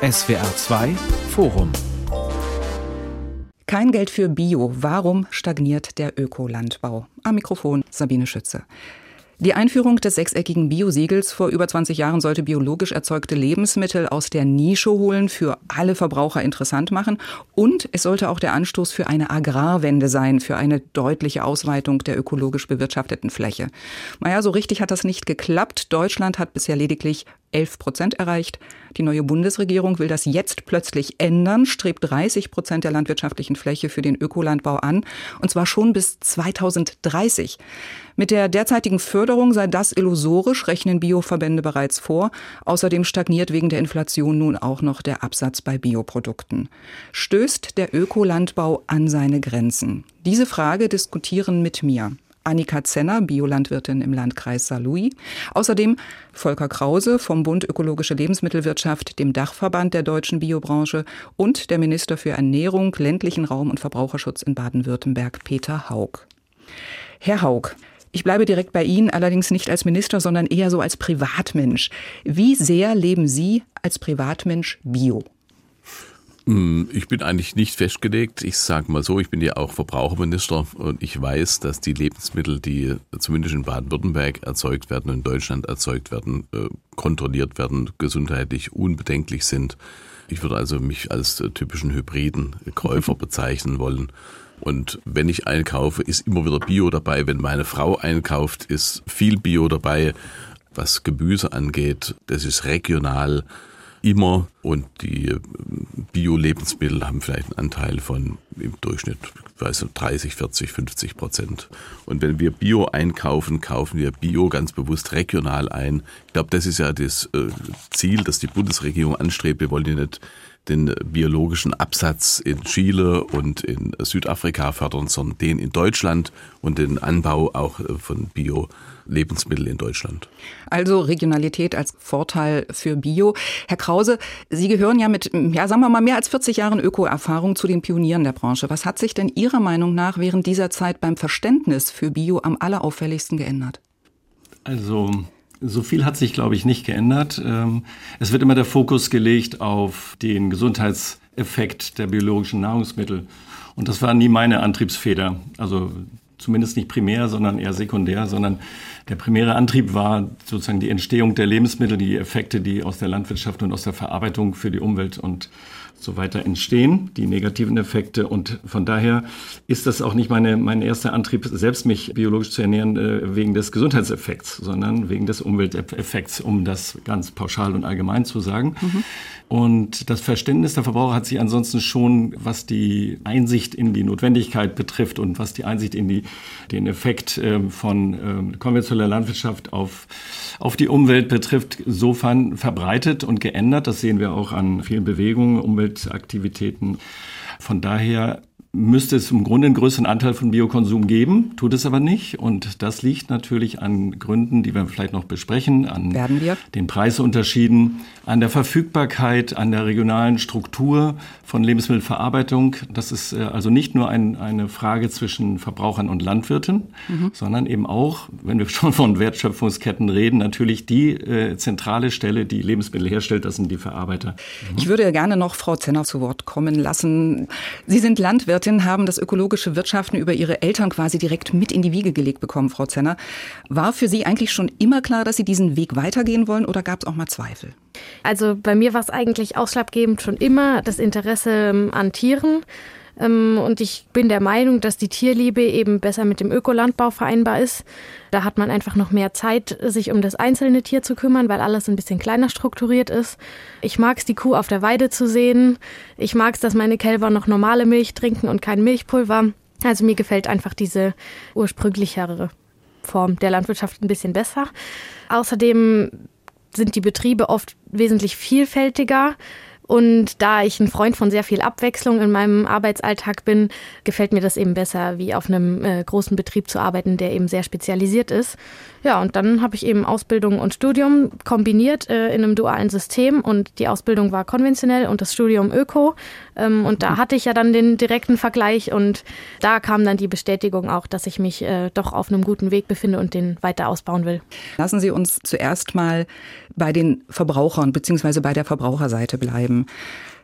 SWR 2 Forum kein Geld für Bio. Warum stagniert der Ökolandbau? Am Mikrofon Sabine Schütze. Die Einführung des sechseckigen Biosiegels vor über 20 Jahren sollte biologisch erzeugte Lebensmittel aus der Nische holen, für alle Verbraucher interessant machen. Und es sollte auch der Anstoß für eine Agrarwende sein, für eine deutliche Ausweitung der ökologisch bewirtschafteten Fläche. Naja, so richtig hat das nicht geklappt. Deutschland hat bisher lediglich 11 Prozent erreicht. Die neue Bundesregierung will das jetzt plötzlich ändern, strebt 30 Prozent der landwirtschaftlichen Fläche für den Ökolandbau an, und zwar schon bis 2030. Mit der derzeitigen Förderung sei das illusorisch, rechnen Bioverbände bereits vor. Außerdem stagniert wegen der Inflation nun auch noch der Absatz bei Bioprodukten. Stößt der Ökolandbau an seine Grenzen? Diese Frage diskutieren mit mir Annika Zenner, Biolandwirtin im Landkreis Saarlouis. Außerdem Volker Krause vom Bund Ökologische Lebensmittelwirtschaft, dem Dachverband der deutschen Biobranche und der Minister für Ernährung, ländlichen Raum und Verbraucherschutz in Baden-Württemberg, Peter Haug. Herr Haug, ich bleibe direkt bei Ihnen, allerdings nicht als Minister, sondern eher so als Privatmensch. Wie sehr leben Sie als Privatmensch Bio? Hm, ich bin eigentlich nicht festgelegt. Ich sage mal so, ich bin ja auch Verbraucherminister und ich weiß, dass die Lebensmittel, die zumindest in Baden-Württemberg erzeugt werden in Deutschland erzeugt werden, äh, kontrolliert werden, gesundheitlich unbedenklich sind. Ich würde also mich als typischen hybriden Käufer bezeichnen wollen. Und wenn ich einkaufe, ist immer wieder Bio dabei. Wenn meine Frau einkauft, ist viel Bio dabei. Was Gemüse angeht, das ist regional immer und die äh, Bio-Lebensmittel haben vielleicht einen Anteil von im Durchschnitt, weiß nicht, 30, 40, 50 Prozent. Und wenn wir Bio einkaufen, kaufen wir Bio ganz bewusst regional ein. Ich glaube, das ist ja das äh, Ziel, das die Bundesregierung anstrebt. Wir wollen ja nicht den biologischen Absatz in Chile und in Südafrika fördern, sondern den in Deutschland und den Anbau auch äh, von Bio Lebensmittel in Deutschland. Also Regionalität als Vorteil für Bio. Herr Krause, Sie gehören ja mit, ja, sagen wir mal, mehr als 40 Jahren Öko-Erfahrung zu den Pionieren der Branche. Was hat sich denn Ihrer Meinung nach während dieser Zeit beim Verständnis für Bio am allerauffälligsten geändert? Also, so viel hat sich, glaube ich, nicht geändert. Ähm, es wird immer der Fokus gelegt auf den Gesundheitseffekt der biologischen Nahrungsmittel. Und das war nie meine Antriebsfeder. Also zumindest nicht primär, sondern eher sekundär, sondern der primäre Antrieb war sozusagen die Entstehung der Lebensmittel, die Effekte, die aus der Landwirtschaft und aus der Verarbeitung für die Umwelt und so weiter entstehen, die negativen Effekte. Und von daher ist das auch nicht meine, mein erster Antrieb, selbst mich biologisch zu ernähren, äh, wegen des Gesundheitseffekts, sondern wegen des Umwelteffekts, um das ganz pauschal und allgemein zu sagen. Mhm. Und das Verständnis der Verbraucher hat sich ansonsten schon, was die Einsicht in die Notwendigkeit betrifft und was die Einsicht in die, den Effekt äh, von äh, konventioneller Landwirtschaft auf, auf die Umwelt betrifft, sofern verbreitet und geändert. Das sehen wir auch an vielen Bewegungen, Umwelt Umweltaktivitäten. Von daher müsste es im Grunde einen größeren Anteil von Biokonsum geben, tut es aber nicht. Und das liegt natürlich an Gründen, die wir vielleicht noch besprechen, an den Preisunterschieden, an der Verfügbarkeit, an der regionalen Struktur von Lebensmittelverarbeitung. Das ist äh, also nicht nur ein, eine Frage zwischen Verbrauchern und Landwirten, mhm. sondern eben auch, wenn wir schon von Wertschöpfungsketten reden, natürlich die äh, zentrale Stelle, die Lebensmittel herstellt, das sind die Verarbeiter. Mhm. Ich würde gerne noch Frau Zenner zu Wort kommen lassen. Sie sind Landwirtin, haben das ökologische Wirtschaften über Ihre Eltern quasi direkt mit in die Wiege gelegt bekommen, Frau Zenner. War für Sie eigentlich schon immer klar, dass Sie diesen Weg weitergehen wollen oder gab es auch mal Zweifel? Also bei mir war es eigentlich ausschlaggebend schon immer das Interesse ähm, an Tieren. Ähm, und ich bin der Meinung, dass die Tierliebe eben besser mit dem Ökolandbau vereinbar ist. Da hat man einfach noch mehr Zeit, sich um das einzelne Tier zu kümmern, weil alles ein bisschen kleiner strukturiert ist. Ich mag es, die Kuh auf der Weide zu sehen. Ich mag es, dass meine Kälber noch normale Milch trinken und kein Milchpulver. Also mir gefällt einfach diese ursprünglichere Form der Landwirtschaft ein bisschen besser. Außerdem sind die Betriebe oft wesentlich vielfältiger. Und da ich ein Freund von sehr viel Abwechslung in meinem Arbeitsalltag bin, gefällt mir das eben besser, wie auf einem äh, großen Betrieb zu arbeiten, der eben sehr spezialisiert ist. Ja, und dann habe ich eben Ausbildung und Studium kombiniert äh, in einem dualen System und die Ausbildung war konventionell und das Studium Öko. Ähm, und da hatte ich ja dann den direkten Vergleich und da kam dann die Bestätigung auch, dass ich mich äh, doch auf einem guten Weg befinde und den weiter ausbauen will. Lassen Sie uns zuerst mal bei den Verbrauchern bzw. bei der Verbraucherseite bleiben.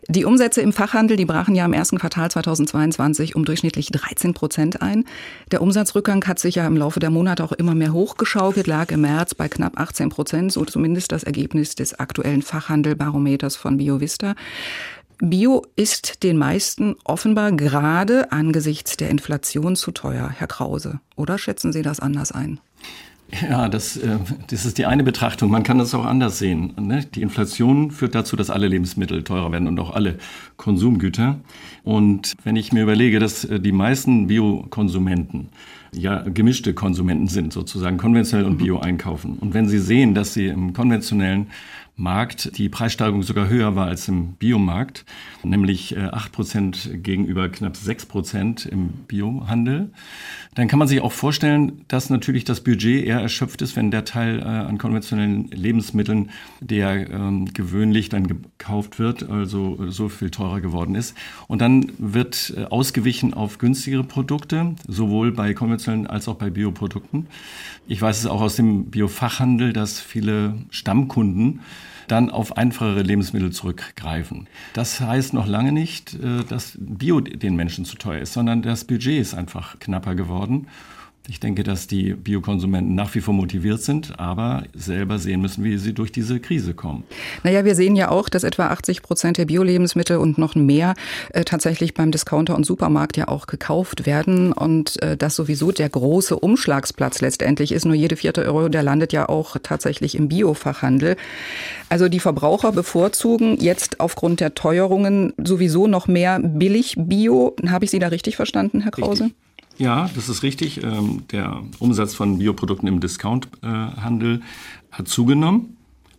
Die Umsätze im Fachhandel, die brachen ja im ersten Quartal 2022 um durchschnittlich 13 Prozent ein. Der Umsatzrückgang hat sich ja im Laufe der Monate auch immer mehr hochgeschaukelt, lag im März bei knapp 18 Prozent, so zumindest das Ergebnis des aktuellen Fachhandelbarometers von BioVista. Bio ist den meisten offenbar gerade angesichts der Inflation zu teuer, Herr Krause. Oder schätzen Sie das anders ein? Ja, das, äh, das ist die eine Betrachtung. Man kann das auch anders sehen. Ne? Die Inflation führt dazu, dass alle Lebensmittel teurer werden und auch alle Konsumgüter. Und wenn ich mir überlege, dass äh, die meisten Biokonsumenten ja gemischte Konsumenten sind, sozusagen konventionell und Bio einkaufen. Und wenn sie sehen, dass sie im konventionellen Markt die Preissteigerung sogar höher war als im Biomarkt, nämlich 8 äh, Prozent gegenüber knapp 6 Prozent im Biohandel. Dann kann man sich auch vorstellen, dass natürlich das Budget eher erschöpft ist, wenn der Teil äh, an konventionellen Lebensmitteln, der ähm, gewöhnlich dann gekauft wird, also so viel teurer geworden ist. Und dann wird äh, ausgewichen auf günstigere Produkte, sowohl bei konventionellen als auch bei Bioprodukten. Ich weiß es auch aus dem Biofachhandel, dass viele Stammkunden dann auf einfachere Lebensmittel zurückgreifen. Das heißt noch lange nicht, äh, dass Bio den Menschen zu teuer ist, sondern das Budget ist einfach knapper geworden. Ich denke, dass die Biokonsumenten nach wie vor motiviert sind, aber selber sehen müssen, wie sie durch diese Krise kommen. Naja, wir sehen ja auch, dass etwa 80 Prozent der Bio-Lebensmittel und noch mehr äh, tatsächlich beim Discounter und Supermarkt ja auch gekauft werden und äh, das sowieso der große Umschlagsplatz letztendlich ist. Nur jede vierte Euro, der landet ja auch tatsächlich im Biofachhandel. Also die Verbraucher bevorzugen jetzt aufgrund der Teuerungen sowieso noch mehr billig Bio. Habe ich Sie da richtig verstanden, Herr Krause? Richtig. Ja, das ist richtig. Ähm, der Umsatz von Bioprodukten im Discounthandel hat zugenommen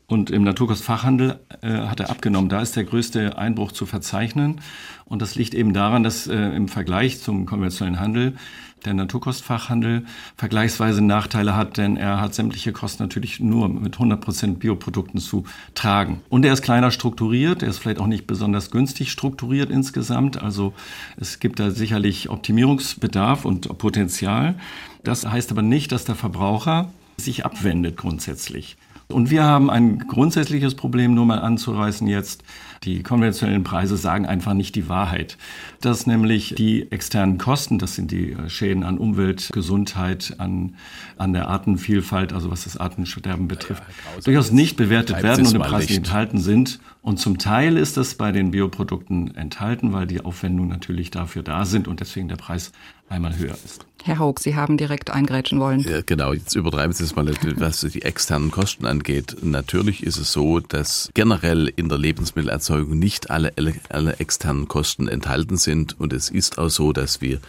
und im Naturkostfachhandel äh, hat er abgenommen. Da ist der größte Einbruch zu verzeichnen. Und das liegt eben daran, dass äh, im Vergleich zum konventionellen Handel der Naturkostfachhandel vergleichsweise Nachteile hat, denn er hat sämtliche Kosten natürlich nur mit 100 Prozent Bioprodukten zu tragen. Und er ist kleiner strukturiert, er ist vielleicht auch nicht besonders günstig strukturiert insgesamt. Also es gibt da sicherlich Optimierungsbedarf und Potenzial. Das heißt aber nicht, dass der Verbraucher sich abwendet grundsätzlich. Und wir haben ein grundsätzliches Problem, nur mal anzureißen jetzt. Die konventionellen Preise sagen einfach nicht die Wahrheit. Dass nämlich die externen Kosten, das sind die äh, Schäden an Umwelt, Gesundheit, an, an der Artenvielfalt, also was das Artensterben betrifft, ja, durchaus nicht bewertet werden und im Preis nicht enthalten sind. Und zum Teil ist das bei den Bioprodukten enthalten, weil die Aufwendungen natürlich dafür da sind und deswegen der Preis einmal höher ist. Herr Haug, Sie haben direkt eingrätschen wollen. Ja, genau, jetzt übertreiben Sie es mal, was die externen Kosten angeht. Natürlich ist es so, dass generell in der Lebensmittelerzeugung nicht alle, alle externen Kosten enthalten sind. Und es ist auch so, dass wir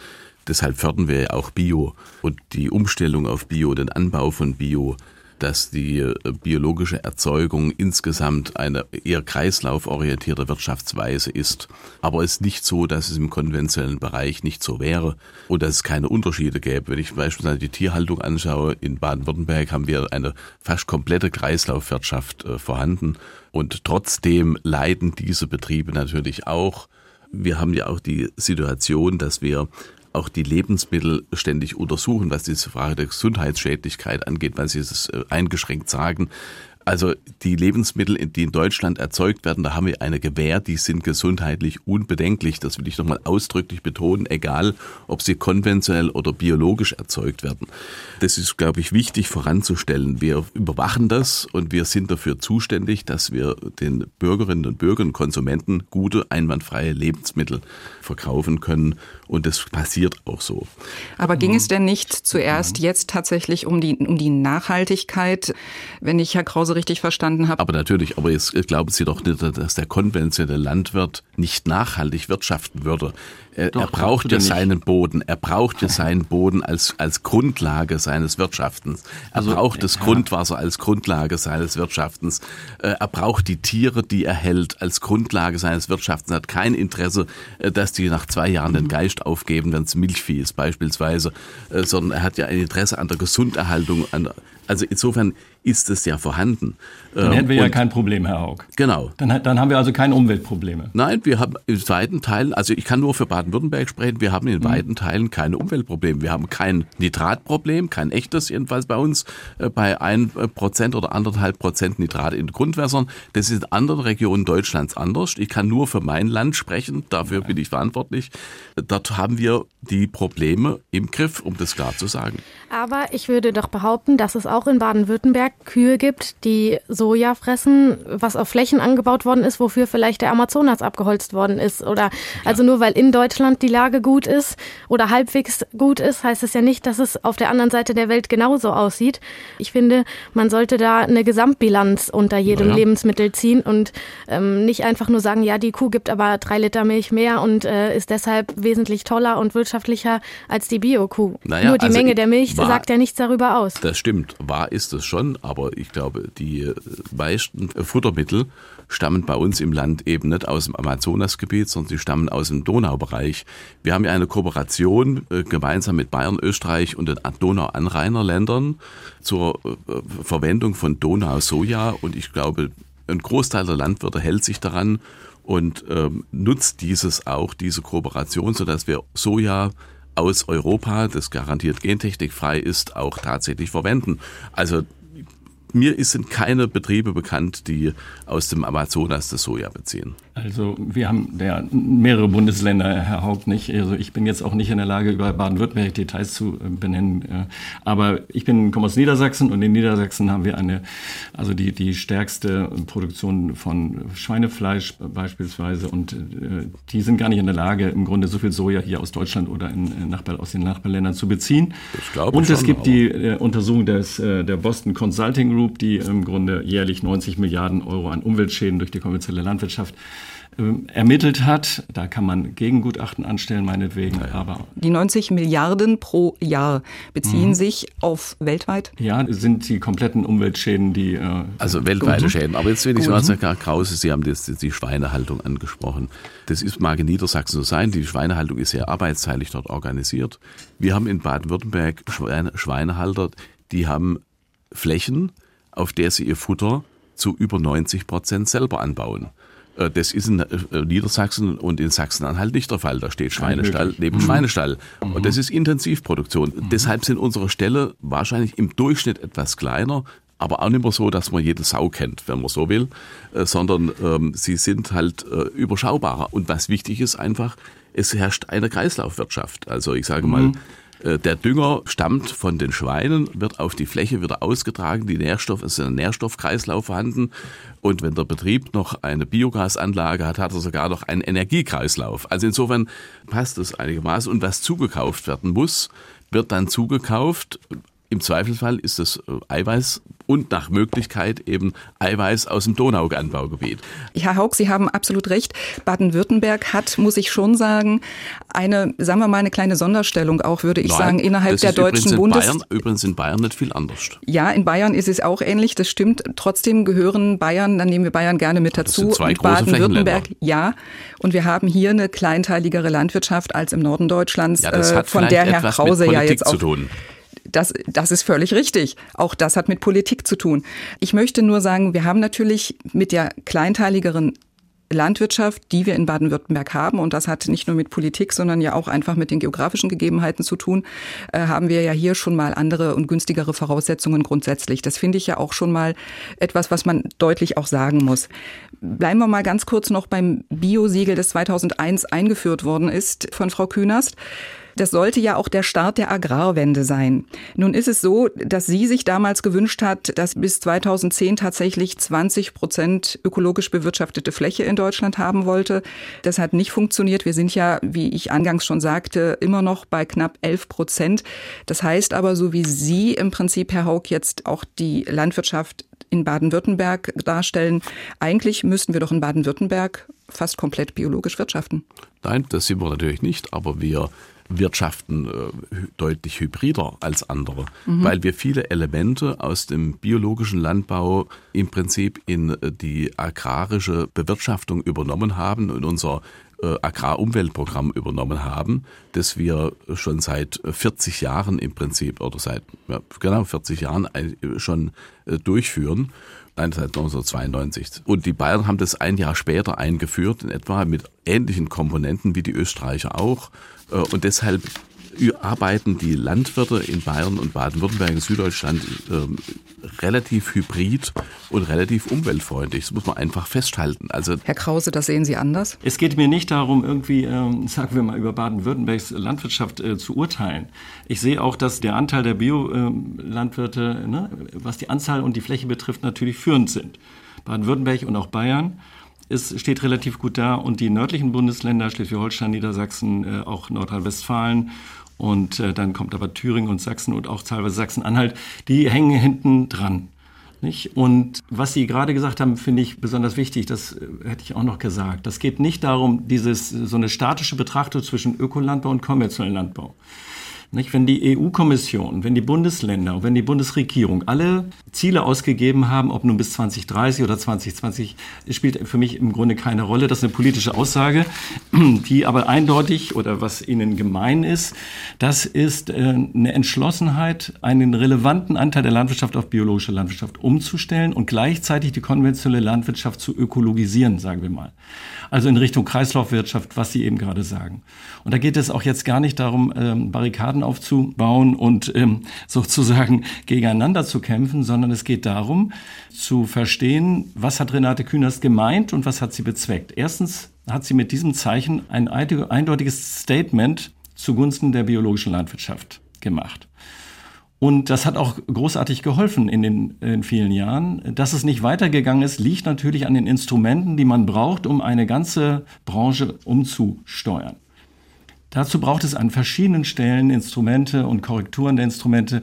Deshalb fördern wir auch Bio und die Umstellung auf Bio, den Anbau von Bio dass die äh, biologische Erzeugung insgesamt eine eher kreislauforientierte Wirtschaftsweise ist. Aber es ist nicht so, dass es im konventionellen Bereich nicht so wäre und dass es keine Unterschiede gäbe. Wenn ich beispielsweise die Tierhaltung anschaue, in Baden-Württemberg haben wir eine fast komplette Kreislaufwirtschaft äh, vorhanden und trotzdem leiden diese Betriebe natürlich auch. Wir haben ja auch die Situation, dass wir auch die Lebensmittel ständig untersuchen, was diese Frage der Gesundheitsschädlichkeit angeht, weil Sie es äh, eingeschränkt sagen. Also die Lebensmittel, die in Deutschland erzeugt werden, da haben wir eine Gewähr, die sind gesundheitlich unbedenklich. Das will ich nochmal ausdrücklich betonen, egal ob sie konventionell oder biologisch erzeugt werden. Das ist, glaube ich, wichtig voranzustellen. Wir überwachen das und wir sind dafür zuständig, dass wir den Bürgerinnen und Bürgern, Konsumenten gute, einwandfreie Lebensmittel verkaufen können. Und das passiert auch so. Aber ging es denn nicht zuerst jetzt tatsächlich um die, um die Nachhaltigkeit, wenn ich Herr Krause richtig verstanden habe? Aber natürlich, aber jetzt glauben Sie doch nicht, dass der konventionelle Landwirt nicht nachhaltig wirtschaften würde. Er, Doch, er braucht ja seinen Boden. Er braucht ja seinen Boden als, als Grundlage seines Wirtschaftens. Er also, braucht das ja. Grundwasser als Grundlage seines Wirtschaftens. Äh, er braucht die Tiere, die er hält, als Grundlage seines Wirtschaftens. Er hat kein Interesse, äh, dass die nach zwei Jahren den mhm. Geist aufgeben, wenn es Milchvieh ist beispielsweise, äh, sondern er hat ja ein Interesse an der Gesunderhaltung, Also insofern ist es ja vorhanden. Dann hätten wir Und, ja kein Problem, Herr Haug. Genau. Dann, dann haben wir also keine Umweltprobleme. Nein, wir haben in weiten Teilen, also ich kann nur für Baden-Württemberg sprechen, wir haben in mhm. weiten Teilen keine Umweltprobleme. Wir haben kein Nitratproblem, kein echtes jedenfalls bei uns, äh, bei ein Prozent oder anderthalb Prozent Nitrat in Grundwässern. Das ist in anderen Regionen Deutschlands anders. Ich kann nur für mein Land sprechen, dafür bin ich verantwortlich. Dort haben wir die Probleme im Griff, um das klar zu sagen. Aber ich würde doch behaupten, dass es auch in Baden-Württemberg Kühe gibt, die Soja fressen, was auf Flächen angebaut worden ist, wofür vielleicht der Amazonas abgeholzt worden ist. Oder also nur weil in Deutschland die Lage gut ist oder halbwegs gut ist, heißt es ja nicht, dass es auf der anderen Seite der Welt genauso aussieht. Ich finde, man sollte da eine Gesamtbilanz unter jedem ja. Lebensmittel ziehen und ähm, nicht einfach nur sagen, ja, die Kuh gibt aber drei Liter Milch mehr und äh, ist deshalb wesentlich toller und wirtschaftlicher als die Bio-Kuh. Naja, nur die also Menge der Milch war, sagt ja nichts darüber aus. Das stimmt, wahr ist es schon, aber ich glaube, die meisten Futtermittel stammen bei uns im Land eben nicht aus dem Amazonasgebiet, sondern sie stammen aus dem Donaubereich. Wir haben ja eine Kooperation äh, gemeinsam mit Bayern, Österreich und den Donauanrainerländern zur äh, Verwendung von Donau-Soja und ich glaube, ein Großteil der Landwirte hält sich daran und ähm, nutzt dieses auch, diese Kooperation, sodass wir Soja aus Europa, das garantiert gentechnikfrei ist, auch tatsächlich verwenden. Also mir sind keine Betriebe bekannt, die aus dem Amazonas das Soja beziehen. Also wir haben ja mehrere Bundesländer, Herr Haupt, nicht. Also ich bin jetzt auch nicht in der Lage, über Baden-Württemberg Details zu äh, benennen. Äh, aber ich bin, komme aus Niedersachsen und in Niedersachsen haben wir eine, also die, die stärkste Produktion von Schweinefleisch beispielsweise. Und äh, die sind gar nicht in der Lage, im Grunde so viel Soja hier aus Deutschland oder in Nachbar, aus den Nachbarländern zu beziehen. Das glaube ich Und es gibt die Untersuchung des, der Boston Consulting Group, die im Grunde jährlich 90 Milliarden Euro an Umweltschäden durch die konventionelle Landwirtschaft ähm, ermittelt hat. Da kann man Gegengutachten anstellen, meinetwegen. Ja, Aber die 90 Milliarden pro Jahr beziehen mhm. sich auf weltweit? Ja, sind die kompletten Umweltschäden, die. Äh, also weltweite mhm. Schäden. Aber jetzt will ich mal sagen, Herr Krause, Sie haben das, die Schweinehaltung angesprochen. Das ist, mag in Niedersachsen so sein. Die Schweinehaltung ist sehr arbeitsteilig dort organisiert. Wir haben in Baden-Württemberg Schweine, Schweinehalter, die haben Flächen, auf der sie ihr Futter zu über 90 Prozent selber anbauen. Äh, das ist in äh, Niedersachsen und in Sachsen-Anhalt nicht der Fall. Da steht Schweinestall neben mhm. Schweinestall. Mhm. Und das ist Intensivproduktion. Mhm. Deshalb sind unsere Ställe wahrscheinlich im Durchschnitt etwas kleiner, aber auch nicht mehr so, dass man jede Sau kennt, wenn man so will, äh, sondern ähm, sie sind halt äh, überschaubarer. Und was wichtig ist einfach, es herrscht eine Kreislaufwirtschaft. Also ich sage mal, mhm. Äh, der Dünger stammt von den Schweinen, wird auf die Fläche wieder ausgetragen. Die Nährstoffe, es ist ein Nährstoffkreislauf vorhanden. Und wenn der Betrieb noch eine Biogasanlage hat, hat er sogar noch einen Energiekreislauf. Also insofern passt das einigermaßen. Und was zugekauft werden muss, wird dann zugekauft im Zweifelsfall ist es äh, Eiweiß und nach Möglichkeit eben Eiweiß aus dem Donauanbaugebiet. Herr Haug, Sie haben absolut recht. Baden-Württemberg hat, muss ich schon sagen, eine, sagen wir mal, eine kleine Sonderstellung auch, würde ich Nein, sagen, innerhalb der deutschen Bundes... Bayern, übrigens in Bayern nicht viel anders. Ja, in Bayern ist es auch ähnlich, das stimmt. Trotzdem gehören Bayern, dann nehmen wir Bayern gerne mit dazu. Das Baden-Württemberg, ja. Und wir haben hier eine kleinteiligere Landwirtschaft als im Norden Deutschlands, ja, das äh, hat von der Herr Krause ja jetzt auch das, das ist völlig richtig. Auch das hat mit Politik zu tun. Ich möchte nur sagen, wir haben natürlich mit der kleinteiligeren Landwirtschaft, die wir in Baden-Württemberg haben, und das hat nicht nur mit Politik, sondern ja auch einfach mit den geografischen Gegebenheiten zu tun, äh, haben wir ja hier schon mal andere und günstigere Voraussetzungen grundsätzlich. Das finde ich ja auch schon mal etwas, was man deutlich auch sagen muss. Bleiben wir mal ganz kurz noch beim Biosiegel, das 2001 eingeführt worden ist von Frau Künast. Das sollte ja auch der Start der Agrarwende sein. Nun ist es so, dass sie sich damals gewünscht hat, dass bis 2010 tatsächlich 20 Prozent ökologisch bewirtschaftete Fläche in Deutschland haben wollte. Das hat nicht funktioniert. Wir sind ja, wie ich angangs schon sagte, immer noch bei knapp 11 Prozent. Das heißt aber, so wie Sie im Prinzip, Herr Haug, jetzt auch die Landwirtschaft in Baden-Württemberg darstellen, eigentlich müssten wir doch in Baden-Württemberg fast komplett biologisch wirtschaften. Nein, das sind wir natürlich nicht, aber wir wirtschaften äh, deutlich hybrider als andere, mhm. weil wir viele Elemente aus dem biologischen Landbau im Prinzip in äh, die agrarische Bewirtschaftung übernommen haben und unser äh, Agrarumweltprogramm übernommen haben, das wir schon seit 40 Jahren im Prinzip oder seit ja, genau 40 Jahren schon äh, durchführen. Nein, seit 1992. Und die Bayern haben das ein Jahr später eingeführt, in etwa mit ähnlichen Komponenten wie die Österreicher auch. Äh, und deshalb arbeiten die Landwirte in Bayern und Baden-Württemberg in Süddeutschland ähm, relativ hybrid und relativ umweltfreundlich. Das muss man einfach festhalten. Also Herr Krause, das sehen Sie anders? Es geht mir nicht darum, irgendwie, ähm, sagen wir mal, über Baden-Württembergs Landwirtschaft äh, zu urteilen. Ich sehe auch, dass der Anteil der Biolandwirte, äh, ne, was die Anzahl und die Fläche betrifft, natürlich führend sind. Baden-Württemberg und auch Bayern es steht relativ gut da und die nördlichen Bundesländer, Schleswig-Holstein, Niedersachsen, äh, auch Nordrhein-Westfalen und äh, dann kommt aber Thüringen und Sachsen und auch teilweise Sachsen-Anhalt, die hängen hinten dran. Nicht? Und was Sie gerade gesagt haben, finde ich besonders wichtig. Das äh, hätte ich auch noch gesagt. Das geht nicht darum, dieses, so eine statische Betrachtung zwischen Ökolandbau und konventionellem Landbau. Nicht? Wenn die EU-Kommission, wenn die Bundesländer und wenn die Bundesregierung alle Ziele ausgegeben haben, ob nun bis 2030 oder 2020, spielt für mich im Grunde keine Rolle. Das ist eine politische Aussage, die aber eindeutig oder was ihnen gemein ist, das ist äh, eine Entschlossenheit, einen relevanten Anteil der Landwirtschaft auf biologische Landwirtschaft umzustellen und gleichzeitig die konventionelle Landwirtschaft zu ökologisieren, sagen wir mal. Also in Richtung Kreislaufwirtschaft, was Sie eben gerade sagen. Und da geht es auch jetzt gar nicht darum, ähm, Barrikaden aufzubauen und ähm, sozusagen gegeneinander zu kämpfen, sondern es geht darum zu verstehen, was hat Renate Künast gemeint und was hat sie bezweckt. Erstens hat sie mit diesem Zeichen ein eindeutiges Statement zugunsten der biologischen Landwirtschaft gemacht. Und das hat auch großartig geholfen in den in vielen Jahren. Dass es nicht weitergegangen ist, liegt natürlich an den Instrumenten, die man braucht, um eine ganze Branche umzusteuern. Dazu braucht es an verschiedenen Stellen Instrumente und Korrekturen der Instrumente,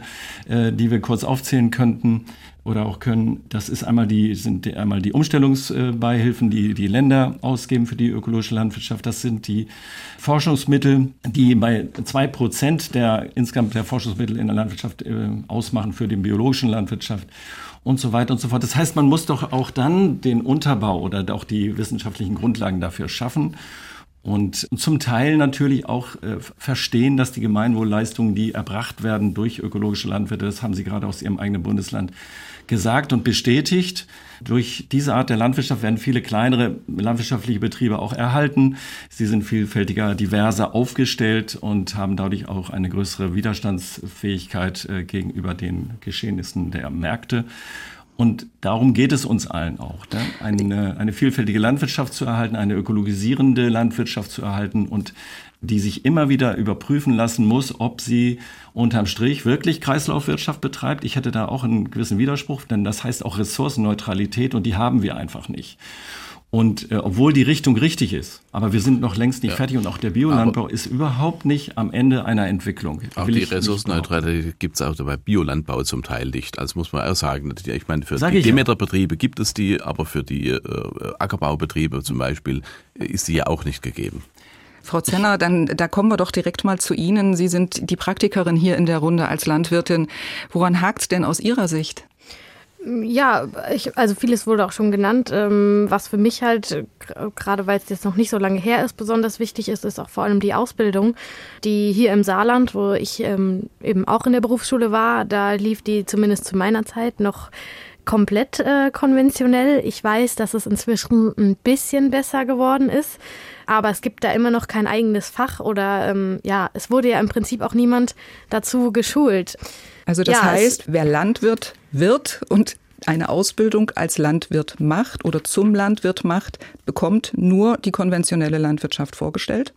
äh, die wir kurz aufzählen könnten oder auch können. Das ist einmal die, sind einmal die Umstellungsbeihilfen, die die Länder ausgeben für die ökologische Landwirtschaft. Das sind die Forschungsmittel, die bei zwei Prozent der insgesamt der Forschungsmittel in der Landwirtschaft äh, ausmachen für die biologischen Landwirtschaft und so weiter und so fort. Das heißt, man muss doch auch dann den Unterbau oder auch die wissenschaftlichen Grundlagen dafür schaffen und zum Teil natürlich auch äh, verstehen, dass die Gemeinwohlleistungen, die erbracht werden durch ökologische Landwirte, das haben Sie gerade aus Ihrem eigenen Bundesland gesagt und bestätigt. Durch diese Art der Landwirtschaft werden viele kleinere landwirtschaftliche Betriebe auch erhalten. Sie sind vielfältiger, diverser aufgestellt und haben dadurch auch eine größere Widerstandsfähigkeit äh, gegenüber den Geschehnissen der Märkte. Und darum geht es uns allen auch, ne? eine, eine vielfältige Landwirtschaft zu erhalten, eine ökologisierende Landwirtschaft zu erhalten und die sich immer wieder überprüfen lassen muss, ob sie unterm Strich wirklich Kreislaufwirtschaft betreibt. Ich hätte da auch einen gewissen Widerspruch, denn das heißt auch Ressourcenneutralität und die haben wir einfach nicht. Und äh, obwohl die Richtung richtig ist, aber wir sind noch längst nicht ja. fertig und auch der Biolandbau aber ist überhaupt nicht am Ende einer Entwicklung. Auch die Ressourcenneutralität gibt es auch bei Biolandbau zum Teil nicht. Also muss man auch sagen, ich meine, für Sag die Demeterbetriebe gibt es die, aber für die äh, Ackerbaubetriebe zum Beispiel ist die ja auch nicht gegeben. Frau Zenner, dann da kommen wir doch direkt mal zu Ihnen. Sie sind die Praktikerin hier in der Runde als Landwirtin. Woran hakt es denn aus Ihrer Sicht? Ja, ich, also vieles wurde auch schon genannt. Ähm, was für mich halt, gerade weil es jetzt noch nicht so lange her ist, besonders wichtig ist, ist auch vor allem die Ausbildung, die hier im Saarland, wo ich ähm, eben auch in der Berufsschule war, da lief die zumindest zu meiner Zeit noch komplett äh, konventionell. Ich weiß, dass es inzwischen ein bisschen besser geworden ist, aber es gibt da immer noch kein eigenes Fach oder ähm, ja, es wurde ja im Prinzip auch niemand dazu geschult. Also das ja, heißt, wer Landwirt wird und eine Ausbildung als Landwirt macht oder zum Landwirt macht, bekommt nur die konventionelle Landwirtschaft vorgestellt?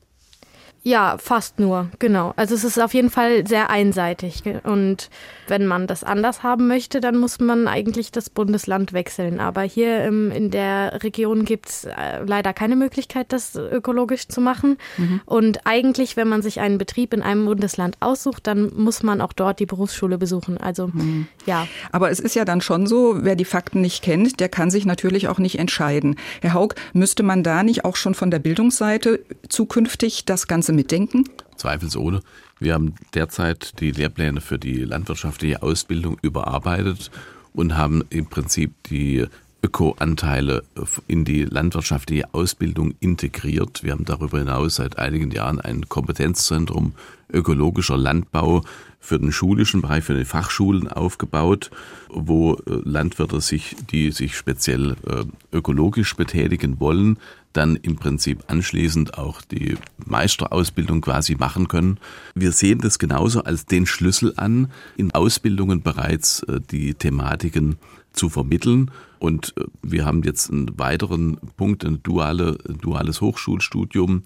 Ja, fast nur, genau. Also es ist auf jeden Fall sehr einseitig. Und wenn man das anders haben möchte, dann muss man eigentlich das Bundesland wechseln. Aber hier ähm, in der Region gibt es äh, leider keine Möglichkeit, das ökologisch zu machen. Mhm. Und eigentlich, wenn man sich einen Betrieb in einem Bundesland aussucht, dann muss man auch dort die Berufsschule besuchen. Also mhm. ja. Aber es ist ja dann schon so, wer die Fakten nicht kennt, der kann sich natürlich auch nicht entscheiden. Herr Haug, müsste man da nicht auch schon von der Bildungsseite zukünftig das Ganze mitdenken? Zweifelsohne. Wir haben derzeit die Lehrpläne für die landwirtschaftliche Ausbildung überarbeitet und haben im Prinzip die Öko-Anteile in die landwirtschaftliche Ausbildung integriert. Wir haben darüber hinaus seit einigen Jahren ein Kompetenzzentrum ökologischer Landbau für den schulischen Bereich, für die Fachschulen aufgebaut, wo äh, Landwirte sich, die sich speziell äh, ökologisch betätigen wollen, dann im Prinzip anschließend auch die Meisterausbildung quasi machen können. Wir sehen das genauso als den Schlüssel an, in Ausbildungen bereits äh, die Thematiken zu vermitteln. Und wir haben jetzt einen weiteren Punkt, ein, duale, duales Hochschulstudium,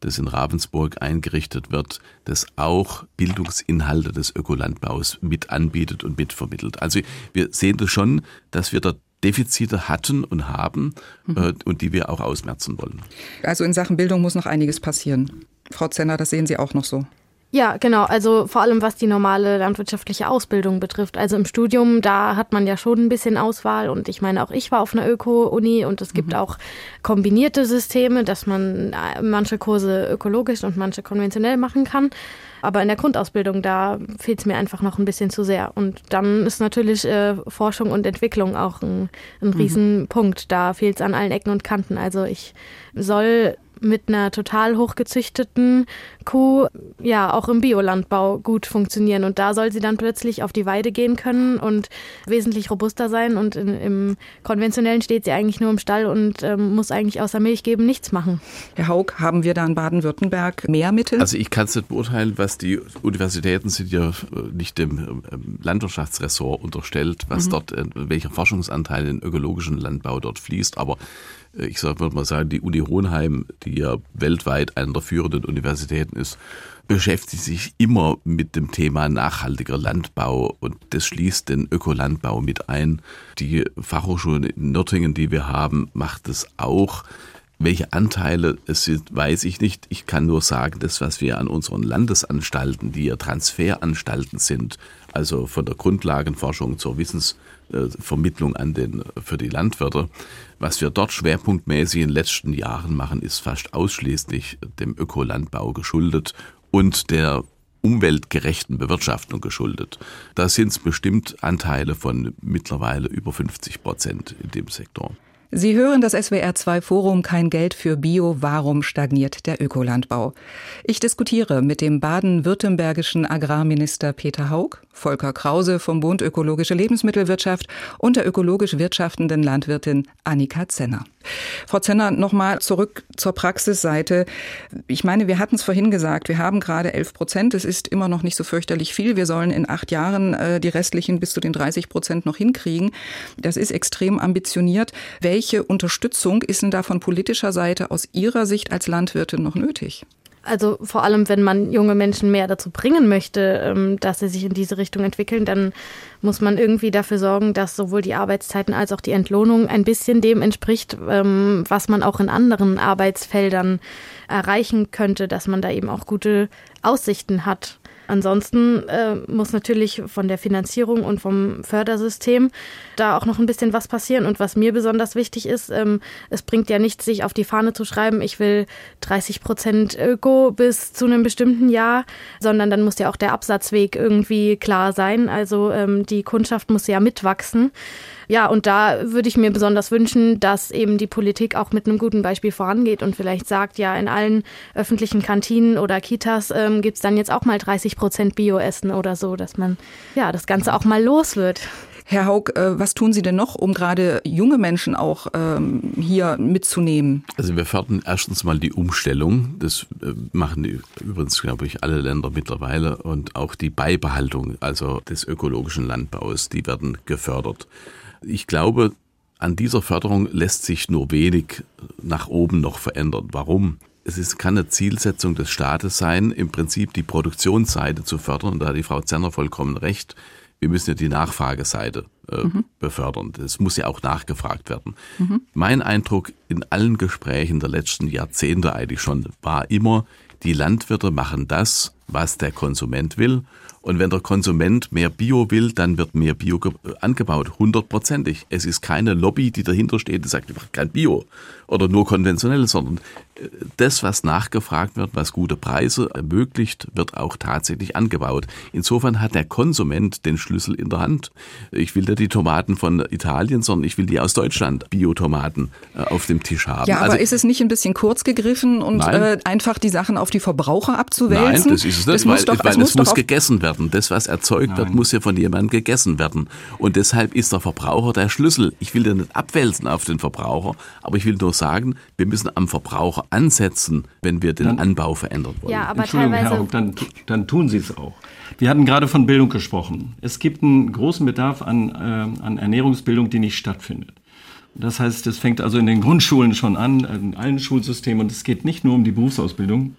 das in Ravensburg eingerichtet wird, das auch Bildungsinhalte des Ökolandbaus mit anbietet und mitvermittelt. Also wir sehen das schon, dass wir da Defizite hatten und haben mhm. äh, und die wir auch ausmerzen wollen. Also in Sachen Bildung muss noch einiges passieren. Frau Zenner, das sehen Sie auch noch so. Ja, genau. Also vor allem was die normale landwirtschaftliche Ausbildung betrifft. Also im Studium, da hat man ja schon ein bisschen Auswahl und ich meine, auch ich war auf einer Öko-Uni und es gibt mhm. auch kombinierte Systeme, dass man äh, manche Kurse ökologisch und manche konventionell machen kann. Aber in der Grundausbildung, da fehlt es mir einfach noch ein bisschen zu sehr. Und dann ist natürlich äh, Forschung und Entwicklung auch ein, ein mhm. Riesenpunkt. Da fehlt es an allen Ecken und Kanten. Also ich soll mit einer total hochgezüchteten Kuh ja auch im Biolandbau gut funktionieren. Und da soll sie dann plötzlich auf die Weide gehen können und wesentlich robuster sein. Und in, im konventionellen steht sie eigentlich nur im Stall und ähm, muss eigentlich außer Milch geben nichts machen. Herr Haug, haben wir da in Baden-Württemberg mehr Mittel? Also ich kann es nicht beurteilen, was die Universitäten sind ja äh, nicht dem ähm, Landwirtschaftsressort unterstellt, was mhm. dort, äh, welcher Forschungsanteil in ökologischen Landbau dort fließt. Aber ich würde mal sagen, die Uni Hohenheim, die ja weltweit eine der führenden Universitäten ist, beschäftigt sich immer mit dem Thema nachhaltiger Landbau und das schließt den Ökolandbau mit ein. Die Fachhochschule in Nürtingen, die wir haben, macht es auch. Welche Anteile es sind, weiß ich nicht. Ich kann nur sagen, das, was wir an unseren Landesanstalten, die ja Transferanstalten sind, also von der Grundlagenforschung zur Wissensvermittlung an den, für die Landwirte, was wir dort schwerpunktmäßig in den letzten Jahren machen, ist fast ausschließlich dem Ökolandbau geschuldet und der umweltgerechten Bewirtschaftung geschuldet. Da sind es bestimmt Anteile von mittlerweile über 50 Prozent in dem Sektor. Sie hören das SWR2 Forum Kein Geld für Bio, warum stagniert der Ökolandbau? Ich diskutiere mit dem baden-württembergischen Agrarminister Peter Haug, Volker Krause vom Bund Ökologische Lebensmittelwirtschaft und der ökologisch wirtschaftenden Landwirtin Annika Zenner. Frau Zenner, nochmal zurück zur Praxisseite. Ich meine, wir hatten es vorhin gesagt, wir haben gerade 11 Prozent. Es ist immer noch nicht so fürchterlich viel. Wir sollen in acht Jahren äh, die restlichen bis zu den 30 Prozent noch hinkriegen. Das ist extrem ambitioniert. Welche Unterstützung ist denn da von politischer Seite aus Ihrer Sicht als Landwirtin noch nötig? Also vor allem, wenn man junge Menschen mehr dazu bringen möchte, ähm, dass sie sich in diese Richtung entwickeln, dann muss man irgendwie dafür sorgen, dass sowohl die Arbeitszeiten als auch die Entlohnung ein bisschen dem entspricht, ähm, was man auch in anderen Arbeitsfeldern erreichen könnte, dass man da eben auch gute Aussichten hat. Ansonsten äh, muss natürlich von der Finanzierung und vom Fördersystem da auch noch ein bisschen was passieren. Und was mir besonders wichtig ist, ähm, es bringt ja nichts, sich auf die Fahne zu schreiben, ich will 30 Prozent Öko bis zu einem bestimmten Jahr, sondern dann muss ja auch der Absatzweg irgendwie klar sein. Also ähm, die Kundschaft muss ja mitwachsen. Ja, und da würde ich mir besonders wünschen, dass eben die Politik auch mit einem guten Beispiel vorangeht und vielleicht sagt, ja, in allen öffentlichen Kantinen oder Kitas ähm, gibt es dann jetzt auch mal 30 Prozent Bioessen oder so, dass man ja das Ganze auch mal los wird. Herr Haug, äh, was tun Sie denn noch, um gerade junge Menschen auch ähm, hier mitzunehmen? Also wir fördern erstens mal die Umstellung. Das äh, machen die, übrigens, glaube ich, alle Länder mittlerweile. Und auch die Beibehaltung, also des ökologischen Landbaus, die werden gefördert. Ich glaube, an dieser Förderung lässt sich nur wenig nach oben noch verändern. Warum? Es ist, kann eine Zielsetzung des Staates sein, im Prinzip die Produktionsseite zu fördern. Und da hat die Frau Zerner vollkommen recht. Wir müssen ja die Nachfrageseite äh, mhm. befördern. Das muss ja auch nachgefragt werden. Mhm. Mein Eindruck in allen Gesprächen der letzten Jahrzehnte eigentlich schon war immer, die Landwirte machen das, was der Konsument will Und wenn der Konsument mehr Bio will, dann wird mehr Bio angebaut, hundertprozentig. Es ist keine Lobby, die dahinter steht und sagt, ich mache kein Bio oder nur konventionell, sondern äh, das, was nachgefragt wird, was gute Preise ermöglicht, wird auch tatsächlich angebaut. Insofern hat der Konsument den Schlüssel in der Hand. Ich will da die Tomaten von Italien, sondern ich will die aus Deutschland, Biotomaten, äh, auf dem Tisch haben. Ja, aber also, ist es nicht ein bisschen kurz gegriffen und äh, einfach die Sachen auf die Verbraucher abzuwälzen? Nein, das ist es nicht, das weil, doch, weil es muss, muss gegessen werden werden. Das, was erzeugt Nein. wird, muss ja von jemandem gegessen werden. Und deshalb ist der Verbraucher der Schlüssel. Ich will den nicht abwälzen auf den Verbraucher, aber ich will nur sagen, wir müssen am Verbraucher ansetzen, wenn wir den dann, Anbau verändern wollen. Ja, aber Entschuldigung, Herr Hock, dann, dann tun Sie es auch. Wir hatten gerade von Bildung gesprochen. Es gibt einen großen Bedarf an, äh, an Ernährungsbildung, die nicht stattfindet. Das heißt, es fängt also in den Grundschulen schon an, in allen Schulsystemen. Und es geht nicht nur um die Berufsausbildung,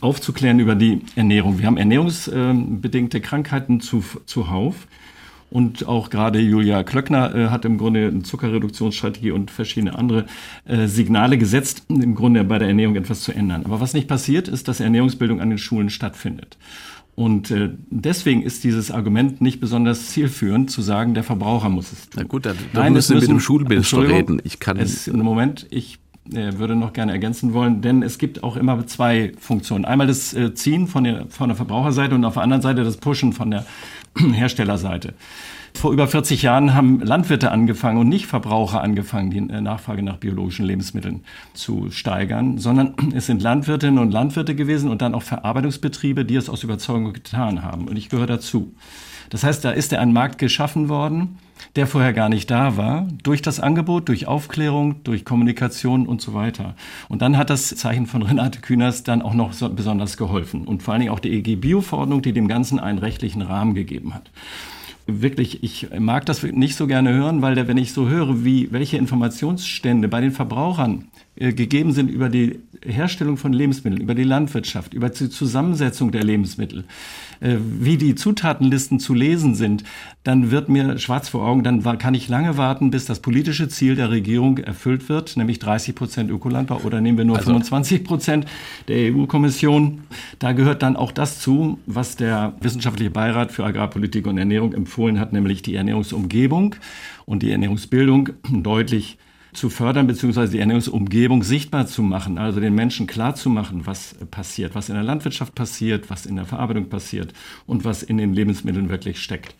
aufzuklären über die Ernährung. Wir haben ernährungsbedingte Krankheiten zu, zuhauf. Und auch gerade Julia Klöckner äh, hat im Grunde eine Zuckerreduktionsstrategie und verschiedene andere äh, Signale gesetzt, im Grunde bei der Ernährung etwas zu ändern. Aber was nicht passiert, ist, dass Ernährungsbildung an den Schulen stattfindet. Und äh, deswegen ist dieses Argument nicht besonders zielführend, zu sagen, der Verbraucher muss es tun. Na gut, da, da Nein, müssen wir mit dem Schulminister reden. Ich kann es, Moment, ich würde noch gerne ergänzen wollen, denn es gibt auch immer zwei Funktionen. Einmal das äh, Ziehen von der, von der Verbraucherseite und auf der anderen Seite das Pushen von der Herstellerseite. Vor über 40 Jahren haben Landwirte angefangen und nicht Verbraucher angefangen, die äh, Nachfrage nach biologischen Lebensmitteln zu steigern, sondern es sind Landwirtinnen und Landwirte gewesen und dann auch Verarbeitungsbetriebe, die es aus Überzeugung getan haben. Und ich gehöre dazu. Das heißt, da ist ja ein Markt geschaffen worden, der vorher gar nicht da war, durch das Angebot, durch Aufklärung, durch Kommunikation und so weiter. Und dann hat das Zeichen von Renate Künast dann auch noch so besonders geholfen. Und vor allen Dingen auch die EG-Bio-Verordnung, die dem Ganzen einen rechtlichen Rahmen gegeben hat wirklich, ich mag das nicht so gerne hören, weil wenn ich so höre, wie welche Informationsstände bei den Verbrauchern äh, gegeben sind über die Herstellung von Lebensmitteln, über die Landwirtschaft, über die Zusammensetzung der Lebensmittel, äh, wie die Zutatenlisten zu lesen sind, dann wird mir schwarz vor Augen, dann kann ich lange warten, bis das politische Ziel der Regierung erfüllt wird, nämlich 30 Prozent Ökolandbau oder nehmen wir nur also, 25 Prozent der EU-Kommission. Da gehört dann auch das zu, was der Wissenschaftliche Beirat für Agrarpolitik und Ernährung empfohlen hat, nämlich die Ernährungsumgebung und die Ernährungsbildung deutlich zu fördern, beziehungsweise die Ernährungsumgebung sichtbar zu machen, also den Menschen klar zu machen, was passiert, was in der Landwirtschaft passiert, was in der Verarbeitung passiert und was in den Lebensmitteln wirklich steckt.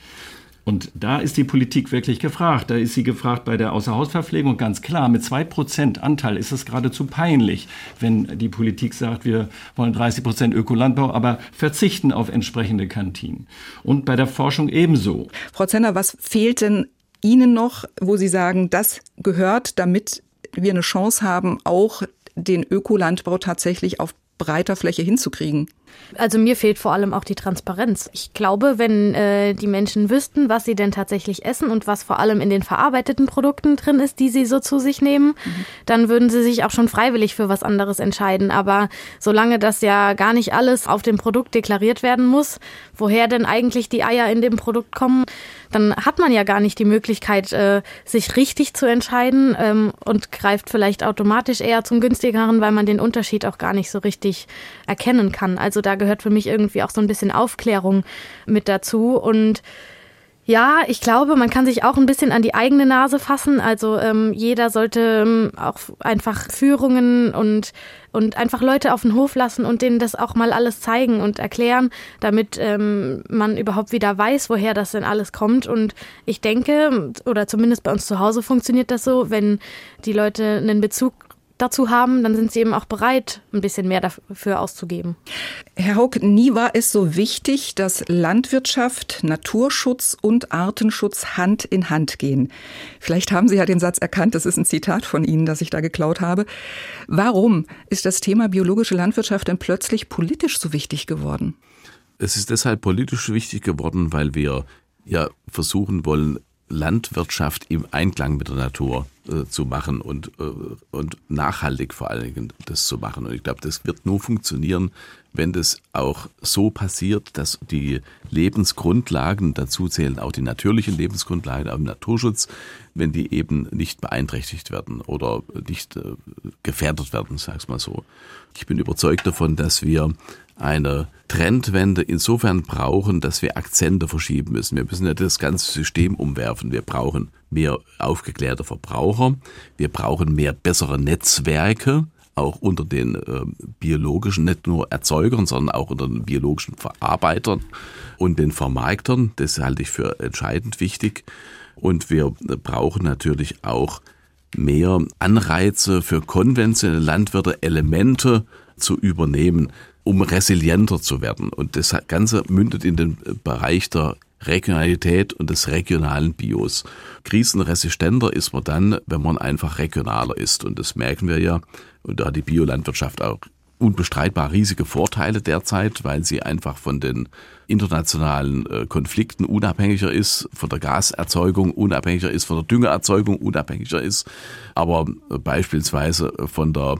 Und da ist die Politik wirklich gefragt. Da ist sie gefragt bei der Außerhausverpflegung ganz klar. Mit zwei Prozent Anteil ist es geradezu peinlich, wenn die Politik sagt, wir wollen 30 Prozent Ökolandbau, aber verzichten auf entsprechende Kantinen. Und bei der Forschung ebenso. Frau Zenner, was fehlt denn Ihnen noch, wo Sie sagen, das gehört, damit wir eine Chance haben, auch den Ökolandbau tatsächlich auf breiter Fläche hinzukriegen? Also mir fehlt vor allem auch die Transparenz. Ich glaube, wenn äh, die Menschen wüssten, was sie denn tatsächlich essen und was vor allem in den verarbeiteten Produkten drin ist, die sie so zu sich nehmen, mhm. dann würden sie sich auch schon freiwillig für was anderes entscheiden. Aber solange das ja gar nicht alles auf dem Produkt deklariert werden muss, woher denn eigentlich die Eier in dem Produkt kommen, dann hat man ja gar nicht die Möglichkeit, äh, sich richtig zu entscheiden ähm, und greift vielleicht automatisch eher zum günstigeren, weil man den Unterschied auch gar nicht so richtig erkennen kann. Also da gehört für mich irgendwie auch so ein bisschen Aufklärung mit dazu und ja, ich glaube, man kann sich auch ein bisschen an die eigene Nase fassen. Also ähm, jeder sollte ähm, auch einfach Führungen und und einfach Leute auf den Hof lassen und denen das auch mal alles zeigen und erklären, damit ähm, man überhaupt wieder weiß, woher das denn alles kommt. Und ich denke, oder zumindest bei uns zu Hause funktioniert das so, wenn die Leute einen Bezug dazu haben, dann sind sie eben auch bereit, ein bisschen mehr dafür auszugeben. Herr Haug, nie war es so wichtig, dass Landwirtschaft, Naturschutz und Artenschutz Hand in Hand gehen. Vielleicht haben Sie ja den Satz erkannt, das ist ein Zitat von Ihnen, das ich da geklaut habe. Warum ist das Thema biologische Landwirtschaft denn plötzlich politisch so wichtig geworden? Es ist deshalb politisch wichtig geworden, weil wir ja versuchen wollen, Landwirtschaft im Einklang mit der Natur äh, zu machen und, äh, und nachhaltig vor allen Dingen das zu machen. Und ich glaube, das wird nur funktionieren, wenn das auch so passiert, dass die Lebensgrundlagen, dazu zählen auch die natürlichen Lebensgrundlagen, auch im Naturschutz, wenn die eben nicht beeinträchtigt werden oder nicht äh, gefährdet werden, sag's mal so. Ich bin überzeugt davon, dass wir eine Trendwende insofern brauchen, dass wir Akzente verschieben müssen. Wir müssen ja das ganze System umwerfen. Wir brauchen mehr aufgeklärte Verbraucher. Wir brauchen mehr bessere Netzwerke auch unter den äh, biologischen, nicht nur Erzeugern, sondern auch unter den biologischen Verarbeitern und den Vermarktern. Das halte ich für entscheidend wichtig. Und wir brauchen natürlich auch mehr Anreize für konventionelle Landwirte, Elemente zu übernehmen, um resilienter zu werden. Und das Ganze mündet in den Bereich der Regionalität und des regionalen Bios. Krisenresistenter ist man dann, wenn man einfach regionaler ist. Und das merken wir ja. Und da hat die Biolandwirtschaft auch unbestreitbar riesige Vorteile derzeit, weil sie einfach von den internationalen äh, Konflikten unabhängiger ist, von der Gaserzeugung unabhängiger ist, von der Düngeerzeugung unabhängiger ist, aber äh, beispielsweise von der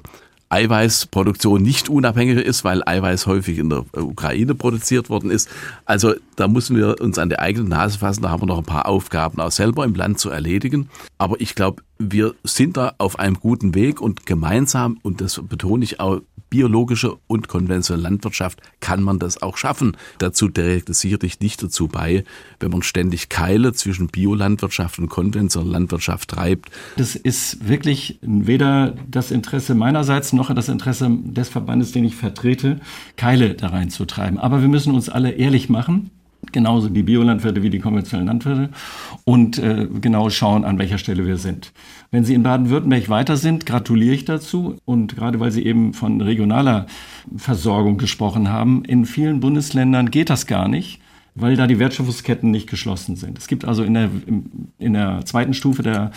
Eiweißproduktion nicht unabhängiger ist, weil Eiweiß häufig in der Ukraine produziert worden ist. Also da müssen wir uns an die eigene Nase fassen. Da haben wir noch ein paar Aufgaben auch selber im Land zu erledigen. Aber ich glaube, wir sind da auf einem guten Weg und gemeinsam, und das betone ich auch, biologische und konventionelle Landwirtschaft kann man das auch schaffen. Dazu trägt es sicherlich nicht dazu bei, wenn man ständig Keile zwischen Biolandwirtschaft und konventioneller Landwirtschaft treibt. Das ist wirklich weder das Interesse meinerseits noch das Interesse des Verbandes, den ich vertrete, Keile da reinzutreiben. Aber wir müssen uns alle ehrlich machen genauso die Biolandwirte wie die konventionellen Landwirte und äh, genau schauen, an welcher Stelle wir sind. Wenn Sie in Baden-Württemberg weiter sind, gratuliere ich dazu. Und gerade weil Sie eben von regionaler Versorgung gesprochen haben, in vielen Bundesländern geht das gar nicht weil da die Wertschöpfungsketten nicht geschlossen sind. Es gibt also in der, in der zweiten Stufe der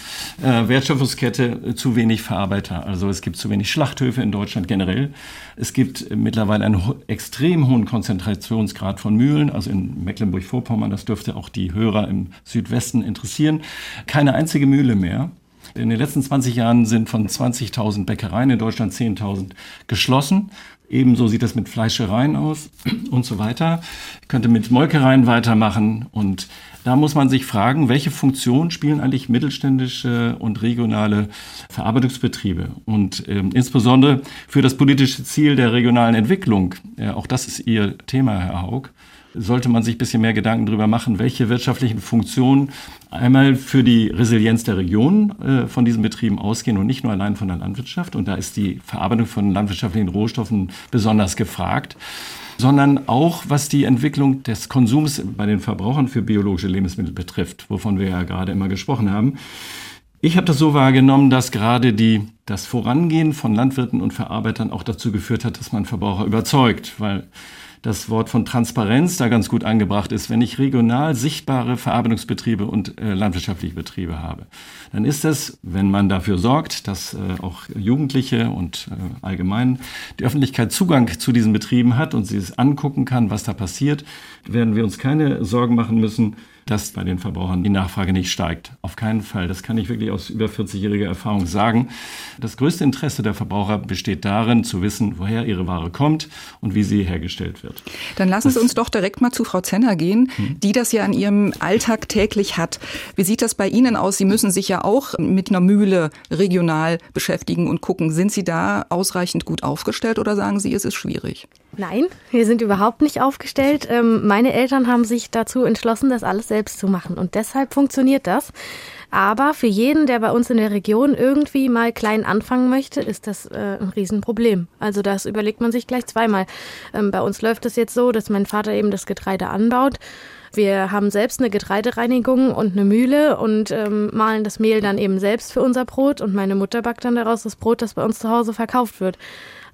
äh, Wertschöpfungskette zu wenig Verarbeiter. Also es gibt zu wenig Schlachthöfe in Deutschland generell. Es gibt mittlerweile einen ho extrem hohen Konzentrationsgrad von Mühlen, also in Mecklenburg-Vorpommern, das dürfte auch die Hörer im Südwesten interessieren. Keine einzige Mühle mehr. In den letzten 20 Jahren sind von 20.000 Bäckereien in Deutschland 10.000 geschlossen. Ebenso sieht das mit Fleischereien aus und so weiter. Ich könnte mit Molkereien weitermachen und da muss man sich fragen, welche Funktion spielen eigentlich mittelständische und regionale Verarbeitungsbetriebe? Und ähm, insbesondere für das politische Ziel der regionalen Entwicklung, äh, auch das ist Ihr Thema, Herr Haug, sollte man sich ein bisschen mehr Gedanken darüber machen, welche wirtschaftlichen Funktionen einmal für die Resilienz der Region äh, von diesen Betrieben ausgehen und nicht nur allein von der Landwirtschaft. Und da ist die Verarbeitung von landwirtschaftlichen Rohstoffen besonders gefragt sondern auch was die Entwicklung des Konsums bei den Verbrauchern für biologische Lebensmittel betrifft, wovon wir ja gerade immer gesprochen haben. Ich habe das so wahrgenommen, dass gerade die, das Vorangehen von Landwirten und Verarbeitern auch dazu geführt hat, dass man Verbraucher überzeugt, weil das Wort von Transparenz da ganz gut angebracht ist. Wenn ich regional sichtbare Verarbeitungsbetriebe und äh, landwirtschaftliche Betriebe habe, dann ist es, wenn man dafür sorgt, dass äh, auch Jugendliche und äh, allgemein die Öffentlichkeit Zugang zu diesen Betrieben hat und sie es angucken kann, was da passiert, werden wir uns keine Sorgen machen müssen, dass bei den Verbrauchern die Nachfrage nicht steigt. Auf keinen Fall. Das kann ich wirklich aus über 40-jähriger Erfahrung sagen. Das größte Interesse der Verbraucher besteht darin, zu wissen, woher ihre Ware kommt und wie sie hergestellt wird. Dann lassen Sie uns doch direkt mal zu Frau Zenner gehen, hm. die das ja in ihrem Alltag täglich hat. Wie sieht das bei Ihnen aus? Sie müssen sich ja auch mit einer Mühle regional beschäftigen und gucken. Sind Sie da ausreichend gut aufgestellt oder sagen Sie, es ist schwierig? Nein, wir sind überhaupt nicht aufgestellt. Ähm, meine Eltern haben sich dazu entschlossen, das alles selbst zu machen. Und deshalb funktioniert das. Aber für jeden, der bei uns in der Region irgendwie mal klein anfangen möchte, ist das äh, ein Riesenproblem. Also das überlegt man sich gleich zweimal. Ähm, bei uns läuft es jetzt so, dass mein Vater eben das Getreide anbaut. Wir haben selbst eine Getreidereinigung und eine Mühle und ähm, mahlen das Mehl dann eben selbst für unser Brot und meine Mutter backt dann daraus das Brot, das bei uns zu Hause verkauft wird.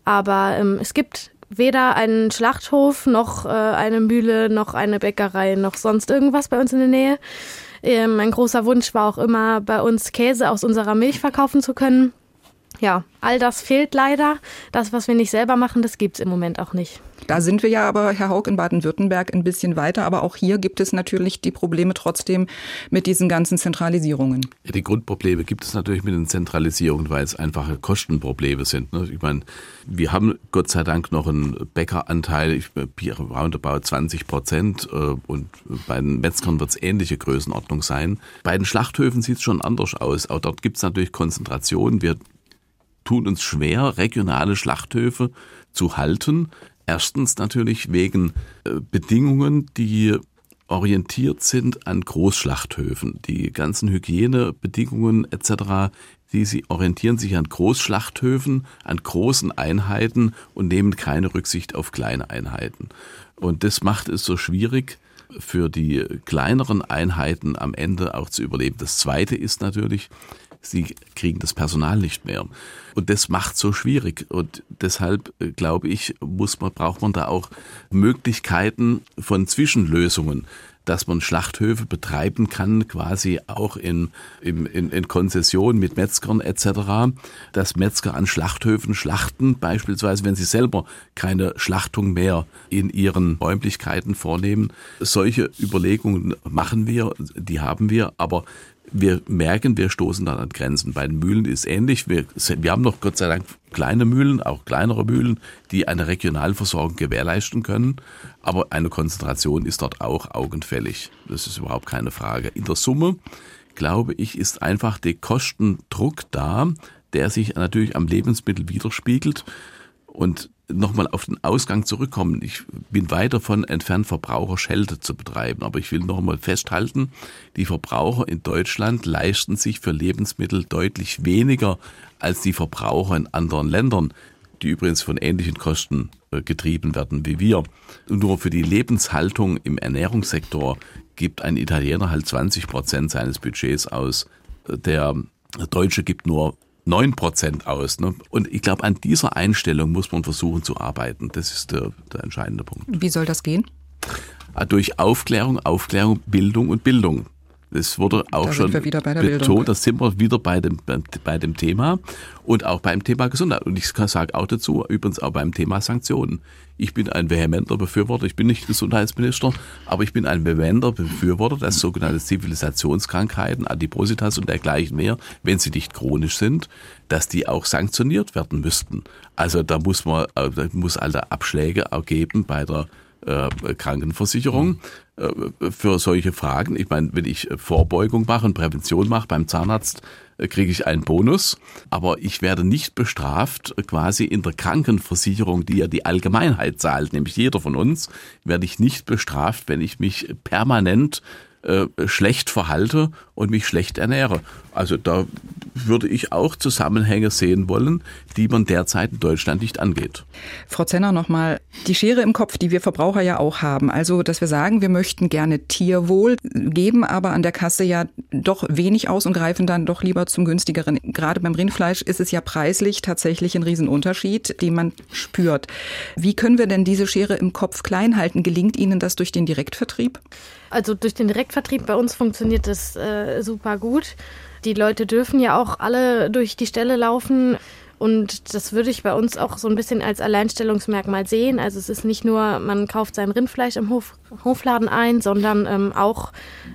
Aber ähm, es gibt weder einen Schlachthof noch äh, eine Mühle noch eine Bäckerei noch sonst irgendwas bei uns in der Nähe. Ähm, mein großer Wunsch war auch immer, bei uns Käse aus unserer Milch verkaufen zu können. Ja, all das fehlt leider. Das, was wir nicht selber machen, das gibt's im Moment auch nicht. Da sind wir ja aber, Herr Haug, in Baden-Württemberg ein bisschen weiter. Aber auch hier gibt es natürlich die Probleme trotzdem mit diesen ganzen Zentralisierungen. Ja, die Grundprobleme gibt es natürlich mit den Zentralisierungen, weil es einfache Kostenprobleme sind. Ne? Ich meine, wir haben Gott sei Dank noch einen Bäckeranteil, ich roundabout 20 Prozent. Äh, und bei den Metzgern wird es ähnliche Größenordnung sein. Bei den Schlachthöfen sieht es schon anders aus. Auch dort gibt es natürlich Konzentration. Wir tun uns schwer, regionale Schlachthöfe zu halten Erstens natürlich wegen äh, Bedingungen, die orientiert sind an Großschlachthöfen. Die ganzen Hygienebedingungen etc., die sie orientieren sich an Großschlachthöfen, an großen Einheiten und nehmen keine Rücksicht auf kleine Einheiten. Und das macht es so schwierig, für die kleineren Einheiten am Ende auch zu überleben. Das Zweite ist natürlich, sie kriegen das Personal nicht mehr. Und das macht so schwierig. Und deshalb äh, glaube ich, muss man, braucht man da auch Möglichkeiten von Zwischenlösungen dass man Schlachthöfe betreiben kann, quasi auch in, in, in Konzession mit Metzgern etc., dass Metzger an Schlachthöfen schlachten, beispielsweise wenn sie selber keine Schlachtung mehr in ihren Räumlichkeiten vornehmen. Solche Überlegungen machen wir, die haben wir, aber wir merken, wir stoßen dann an Grenzen. Bei den Mühlen ist ähnlich. Wir, wir haben noch Gott sei Dank kleine Mühlen, auch kleinere Mühlen, die eine Regionalversorgung gewährleisten können. Aber eine Konzentration ist dort auch augenfällig. Das ist überhaupt keine Frage. In der Summe, glaube ich, ist einfach der Kostendruck da, der sich natürlich am Lebensmittel widerspiegelt. Und nochmal auf den Ausgang zurückkommen. Ich bin weit davon entfernt, Verbraucherschelte zu betreiben, aber ich will nochmal festhalten, die Verbraucher in Deutschland leisten sich für Lebensmittel deutlich weniger als die Verbraucher in anderen Ländern, die übrigens von ähnlichen Kosten äh, getrieben werden wie wir. Nur für die Lebenshaltung im Ernährungssektor gibt ein Italiener halt 20 Prozent seines Budgets aus. Der Deutsche gibt nur 9 Prozent aus. Ne? Und ich glaube, an dieser Einstellung muss man versuchen zu arbeiten. Das ist der, der entscheidende Punkt. Wie soll das gehen? Ah, durch Aufklärung, Aufklärung, Bildung und Bildung. Das wurde auch da schon betont, da sind wir wieder bei dem, bei dem Thema und auch beim Thema Gesundheit. Und ich sage auch dazu, übrigens auch beim Thema Sanktionen. Ich bin ein vehementer Befürworter, ich bin nicht Gesundheitsminister, aber ich bin ein vehementer Befürworter, dass sogenannte Zivilisationskrankheiten, Adipositas und dergleichen mehr, wenn sie nicht chronisch sind, dass die auch sanktioniert werden müssten. Also da muss man, äh, da muss alle Abschläge ergeben bei der äh, Krankenversicherung äh, für solche Fragen. Ich meine, wenn ich Vorbeugung mache und Prävention mache beim Zahnarzt, äh, kriege ich einen Bonus, aber ich werde nicht bestraft quasi in der Krankenversicherung, die ja die Allgemeinheit zahlt, nämlich jeder von uns, werde ich nicht bestraft, wenn ich mich permanent äh, schlecht verhalte und mich schlecht ernähre. Also da würde ich auch Zusammenhänge sehen wollen, die man derzeit in Deutschland nicht angeht. Frau Zenner nochmal, die Schere im Kopf, die wir Verbraucher ja auch haben. Also, dass wir sagen, wir möchten gerne Tierwohl, geben aber an der Kasse ja doch wenig aus und greifen dann doch lieber zum günstigeren. Gerade beim Rindfleisch ist es ja preislich tatsächlich ein Riesenunterschied, den man spürt. Wie können wir denn diese Schere im Kopf klein halten? Gelingt Ihnen das durch den Direktvertrieb? Also durch den Direktvertrieb bei uns funktioniert das äh, super gut. Die Leute dürfen ja auch alle durch die Stelle laufen. Und das würde ich bei uns auch so ein bisschen als Alleinstellungsmerkmal sehen. Also es ist nicht nur, man kauft sein Rindfleisch im Hof, Hofladen ein, sondern ähm, auch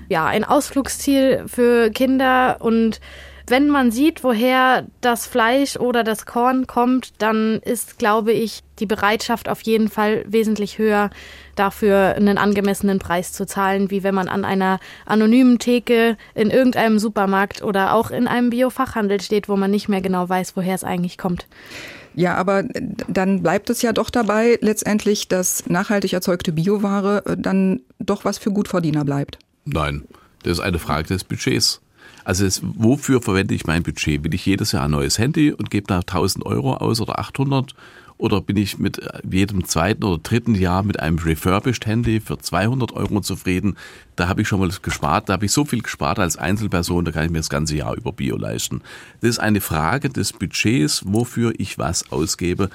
ja, ein Ausflugsziel für Kinder und wenn man sieht, woher das Fleisch oder das Korn kommt, dann ist, glaube ich, die Bereitschaft auf jeden Fall wesentlich höher, dafür einen angemessenen Preis zu zahlen, wie wenn man an einer anonymen Theke in irgendeinem Supermarkt oder auch in einem Biofachhandel steht, wo man nicht mehr genau weiß, woher es eigentlich kommt. Ja, aber dann bleibt es ja doch dabei letztendlich, dass nachhaltig erzeugte Bioware äh, dann doch was für Gutverdiener bleibt. Nein, das ist eine Frage des Budgets. Also es, wofür verwende ich mein Budget? Will ich jedes Jahr ein neues Handy und gebe da 1000 Euro aus oder 800? Oder bin ich mit jedem zweiten oder dritten Jahr mit einem refurbished Handy für 200 Euro zufrieden? Da habe ich schon mal gespart. Da habe ich so viel gespart als Einzelperson, da kann ich mir das ganze Jahr über Bio leisten. Das ist eine Frage des Budgets, wofür ich was ausgebe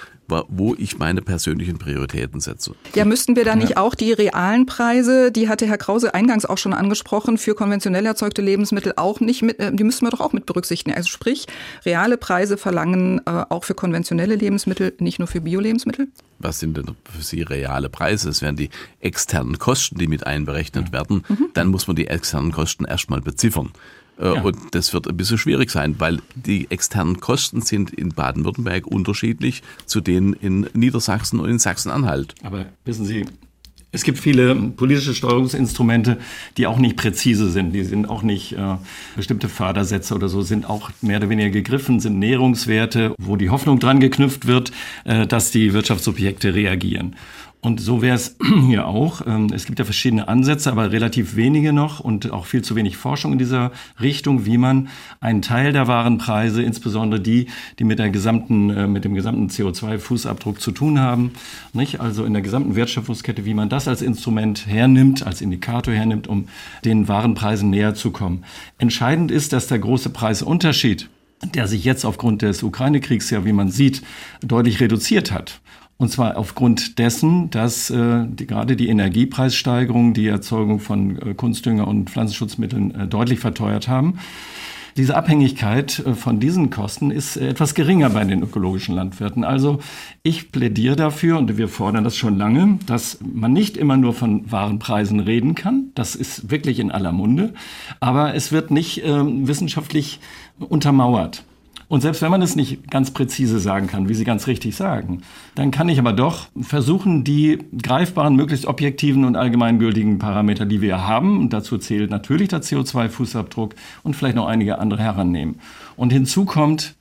wo ich meine persönlichen Prioritäten setze. Ja, müssten wir da nicht ja. auch die realen Preise, die hatte Herr Krause eingangs auch schon angesprochen, für konventionell erzeugte Lebensmittel auch nicht mit, äh, die müssten wir doch auch mit berücksichtigen. Also sprich, reale Preise verlangen äh, auch für konventionelle Lebensmittel, nicht nur für Bio-Lebensmittel? Was sind denn für Sie reale Preise? Es wären die externen Kosten, die mit einberechnet werden. Mhm. Dann muss man die externen Kosten erstmal beziffern. Äh, ja. Und das wird ein bisschen schwierig sein, weil die externen Kosten sind in Baden-Württemberg unterschiedlich zu denen in Niedersachsen und in Sachsen-Anhalt. Aber wissen Sie, Es gibt viele politische Steuerungsinstrumente, die auch nicht präzise sind. Die sind auch nicht äh, bestimmte Fördersätze oder so, sind auch mehr oder weniger gegriffen, sind Nährungswerte, wo die Hoffnung dran geknüpft wird, äh, dass die Wirtschaftsobjekte reagieren. Und so wäre es hier auch. Ähm, es gibt ja verschiedene Ansätze, aber relativ wenige noch und auch viel zu wenig Forschung in dieser Richtung, wie man einen Teil der Warenpreise, insbesondere die, die mit der gesamten, äh, mit dem gesamten CO2-Fußabdruck zu tun haben, nicht? Also in der gesamten Wertschöpfungskette, wie man das als Instrument hernimmt, als Indikator hernimmt, um den Warenpreisen näher zu kommen. Entscheidend ist, dass der große Preisunterschied der sich jetzt aufgrund des Ukraine-Kriegs ja, wie man sieht, deutlich reduziert hat. Und zwar aufgrund dessen, dass äh, die, gerade die Energiepreissteigerung die Erzeugung von äh, Kunstdünger und Pflanzenschutzmitteln äh, deutlich verteuert haben. Diese Abhängigkeit äh, von diesen Kosten ist etwas geringer bei den ökologischen Landwirten. Also ich plädiere dafür und wir fordern das schon lange, dass man nicht immer nur von Warenpreisen reden kann. Das ist wirklich in aller Munde. Aber es wird nicht äh, wissenschaftlich untermauert. Und selbst wenn man es nicht ganz präzise sagen kann, wie Sie ganz richtig sagen, dann kann ich aber doch versuchen, die greifbaren, möglichst objektiven und allgemeingültigen Parameter, die wir haben, und dazu zählt natürlich der CO2-Fußabdruck und vielleicht noch einige andere herannehmen. Und hinzu kommt,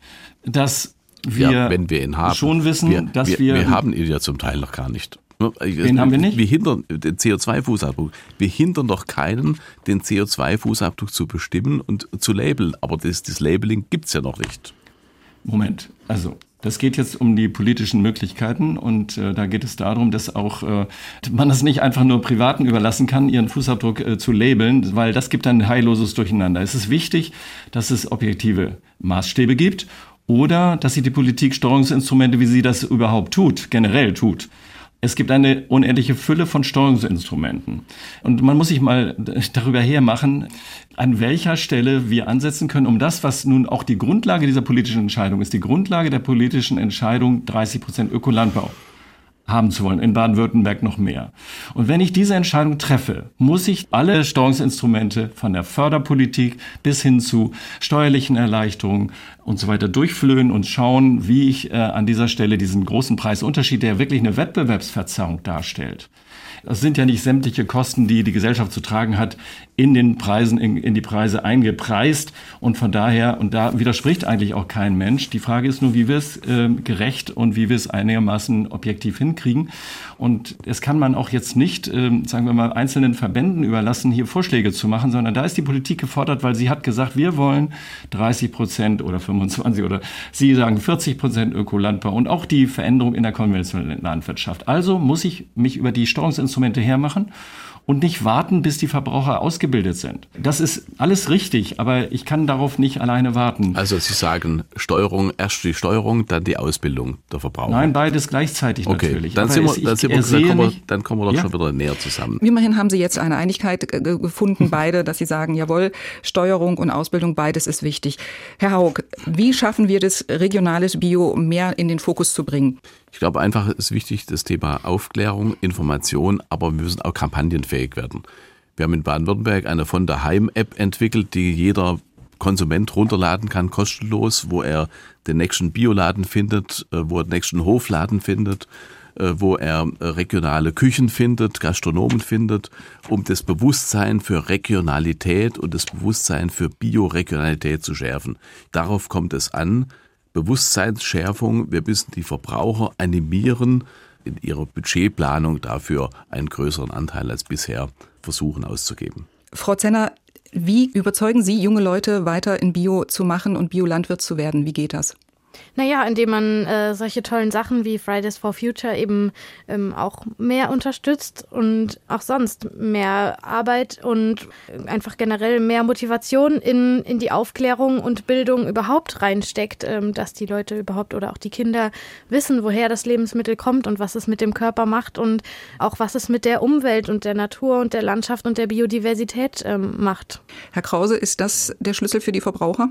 dass wir, ja, wenn wir ihn haben. schon wissen, wir, dass wir, wir, wir haben ihn ja zum Teil noch gar nicht. Den haben wir nicht. Wir hindern den CO2-Fußabdruck. Wir hindern doch keinen, den CO2-Fußabdruck zu bestimmen und zu labeln. Aber das, das Labeling gibt's ja noch nicht. Moment, also das geht jetzt um die politischen Möglichkeiten und äh, da geht es darum, dass auch äh, man das nicht einfach nur Privaten überlassen kann, ihren Fußabdruck äh, zu labeln, weil das gibt dann ein heilloses Durcheinander. Es ist wichtig, dass es objektive Maßstäbe gibt oder dass sich die Politik Steuerungsinstrumente, wie sie das überhaupt tut, generell tut, es gibt eine unendliche Fülle von Steuerungsinstrumenten. Und man muss sich mal darüber hermachen, an welcher Stelle wir ansetzen können, um das, was nun auch die Grundlage dieser politischen Entscheidung ist, die Grundlage der politischen Entscheidung 30 Prozent Ökolandbau haben zu wollen, in Baden-Württemberg noch mehr. Und wenn ich diese Entscheidung treffe, muss ich alle Steuerungsinstrumente von der Förderpolitik bis hin zu steuerlichen Erleichterungen und so weiter durchflöhen und schauen, wie ich äh, an dieser Stelle diesen großen Preisunterschied, der wirklich eine Wettbewerbsverzerrung darstellt, das sind ja nicht sämtliche Kosten, die die Gesellschaft zu tragen hat, in den Preisen, in, in die Preise eingepreist. Und von daher, und da widerspricht eigentlich auch kein Mensch. Die Frage ist nur, wie wir es äh, gerecht und wie wir es einigermaßen objektiv hinkriegen. Und es kann man auch jetzt nicht, äh, sagen wir mal, einzelnen Verbänden überlassen, hier Vorschläge zu machen, sondern da ist die Politik gefordert, weil sie hat gesagt, wir wollen 30 Prozent oder 25 oder Sie sagen 40 Prozent Ökolandbau und auch die Veränderung in der konventionellen Landwirtschaft. Also muss ich mich über die Steuerungsinstrumente hermachen und nicht warten, bis die Verbraucher ausgebildet sind. Das ist alles richtig, aber ich kann darauf nicht alleine warten. Also Sie sagen Steuerung, erst die Steuerung, dann die Ausbildung der Verbraucher. Nein, beides gleichzeitig okay, natürlich. Dann, sind wir, dann, sind wir, dann, kommen wir, nicht- dann kommen wir doch Ja. schon wieder näher zusammen. Immerhin haben Sie jetzt eine Einigkeit ge- gefunden, beide, dass Sie sagen, jawohl, Steuerung und Ausbildung, beides ist wichtig. Herr Haug, wie schaffen wir das, regionales Bio mehr in den Fokus zu bringen? Ich glaube einfach, ist wichtig, das Thema Aufklärung, Information, aber wir müssen auch kampagnenfähig werden. Wir haben in Baden-Württemberg eine von der Heim-App entwickelt, die jeder Konsument runterladen kann, kostenlos, wo er den nächsten Bioladen findet, äh, wo er den nächsten Hofladen findet, äh, wo er äh, regionale Küchen findet, Gastronomen findet, um das Bewusstsein für Regionalität und das Bewusstsein für Bioregionalität zu schärfen. Darauf kommt es an, Bewusstseinsschärfung. Wir müssen die Verbraucher animieren, in ihrer Budgetplanung dafür einen größeren Anteil als bisher versuchen auszugeben. Frau Zenner, wie überzeugen Sie junge Leute, weiter in Bio zu machen und Biolandwirt zu werden? Wie geht das? Naja, indem man äh, solche tollen Sachen wie Fridays for Future eben ähm, auch mehr unterstützt und auch sonst mehr Arbeit und einfach generell mehr Motivation in, in die Aufklärung und Bildung überhaupt reinsteckt, ähm, dass die Leute überhaupt oder auch die Kinder wissen, woher das Lebensmittel kommt und was es mit dem Körper macht und auch was es mit der Umwelt und der Natur und der Landschaft und der Biodiversität ähm, macht. Herr Krause, ist das der Schlüssel für die Verbraucher?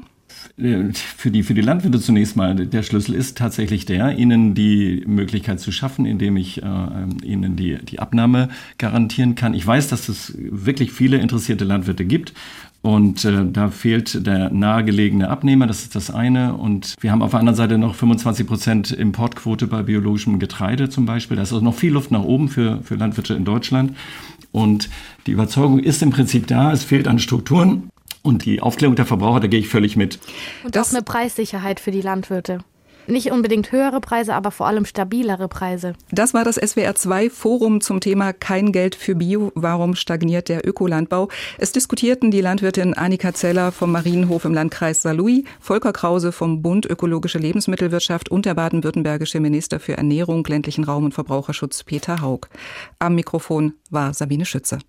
Für die, für die Landwirte zunächst mal, der Schlüssel ist tatsächlich der, ihnen die Möglichkeit zu schaffen, indem ich äh, ihnen die, die Abnahme garantieren kann. Ich weiß, dass es wirklich viele interessierte Landwirte gibt. Und äh, da fehlt der nahegelegene Abnehmer, das ist das eine. Und wir haben auf der anderen Seite noch 25 Prozent Importquote bei biologischem Getreide zum Beispiel. Da ist also noch viel Luft nach oben für, für Landwirte in Deutschland. Und die Überzeugung ist im Prinzip da, es fehlt an Strukturen. Und die Aufklärung der Verbraucher, da gehe ich völlig mit. Und das auch eine Preissicherheit für die Landwirte. Nicht unbedingt höhere Preise, aber vor allem stabilere Preise. Das war das SWR 2 Forum zum Thema Kein Geld für Bio. Warum stagniert der Ökolandbau? Es diskutierten die Landwirtin Annika Zeller vom Marienhof im Landkreis Saarlouis, Volker Krause vom Bund Ökologische Lebensmittelwirtschaft und der baden-württembergische Minister für Ernährung, ländlichen Raum und Verbraucherschutz Peter Haug. Am Mikrofon war Sabine Schütze.